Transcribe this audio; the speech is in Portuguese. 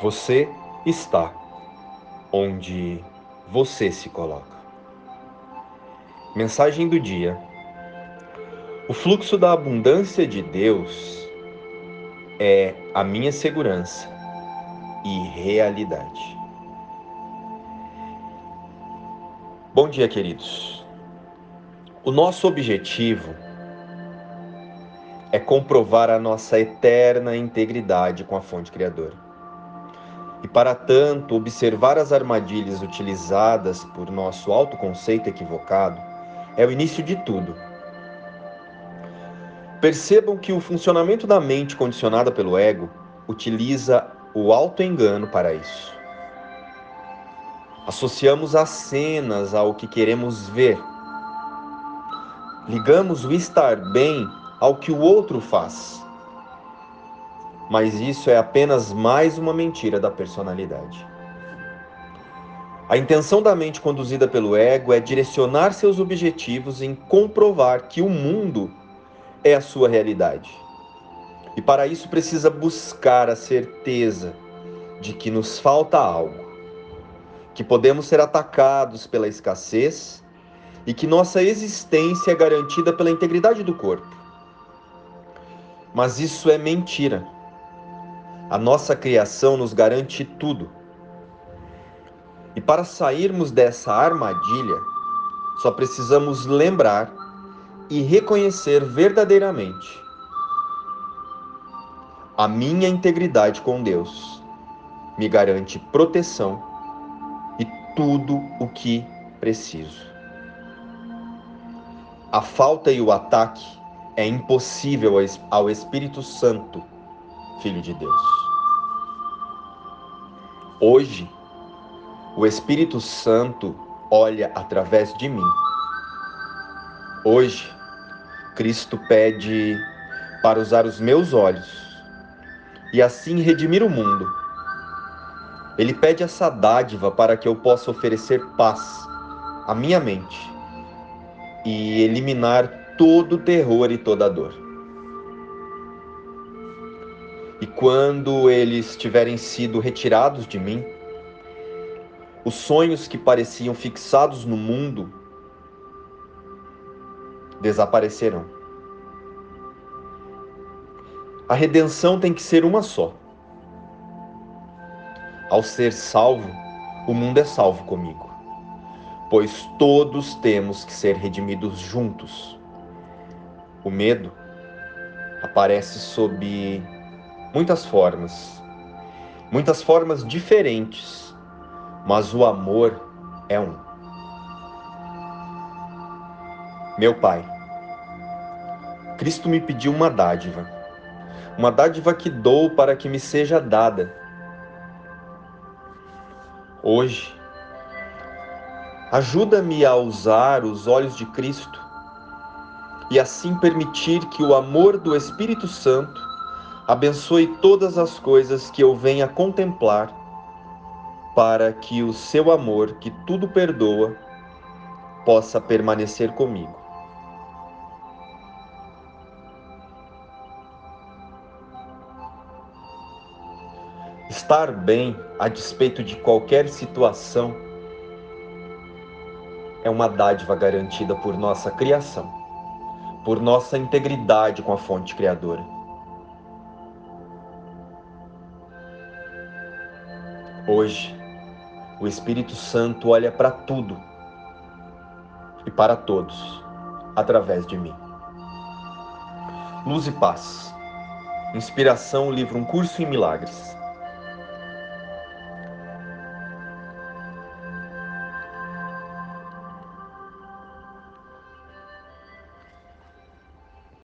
Você está onde você se coloca. Mensagem do dia. O fluxo da abundância de Deus é a minha segurança e realidade. Bom dia, queridos. O nosso objetivo é comprovar a nossa eterna integridade com a fonte criadora e, para tanto, observar as armadilhas utilizadas por nosso autoconceito equivocado é o início de tudo. Percebam que o funcionamento da mente condicionada pelo ego utiliza o autoengano para isso. Associamos as cenas ao que queremos ver. Ligamos o estar bem ao que o outro faz mas isso é apenas mais uma mentira da personalidade. A intenção da mente conduzida pelo ego é direcionar seus objetivos em comprovar que o mundo é a sua realidade. E para isso precisa buscar a certeza de que nos falta algo, que podemos ser atacados pela escassez e que nossa existência é garantida pela integridade do corpo. Mas isso é mentira a nossa criação nos garante tudo. E para sairmos dessa armadilha, só precisamos lembrar e reconhecer verdadeiramente a minha integridade com Deus me garante proteção e tudo o que preciso. A falta e o ataque é impossível ao Espírito Santo, Filho de Deus. Hoje, o Espírito Santo olha através de mim. Hoje, Cristo pede para usar os meus olhos e assim redimir o mundo. Ele pede essa dádiva para que eu possa oferecer paz à minha mente e eliminar todo o terror e toda a dor. Quando eles tiverem sido retirados de mim, os sonhos que pareciam fixados no mundo desaparecerão. A redenção tem que ser uma só. Ao ser salvo, o mundo é salvo comigo, pois todos temos que ser redimidos juntos. O medo aparece sob muitas formas, muitas formas diferentes, mas o amor é um. Meu Pai, Cristo me pediu uma dádiva, uma dádiva que dou para que me seja dada. Hoje, ajuda-me a usar os olhos de Cristo e assim permitir que o amor do Espírito Santo abençoe todas as coisas que eu venha contemplar, para que o seu amor, que tudo perdoa, possa permanecer comigo. Estar bem a despeito de qualquer situação é uma dádiva garantida por nossa criação, por nossa integridade com a fonte criadora. Hoje, o Espírito Santo olha para tudo e para todos através de mim. Luz e Paz. Inspiração, livro Um Curso em Milagres.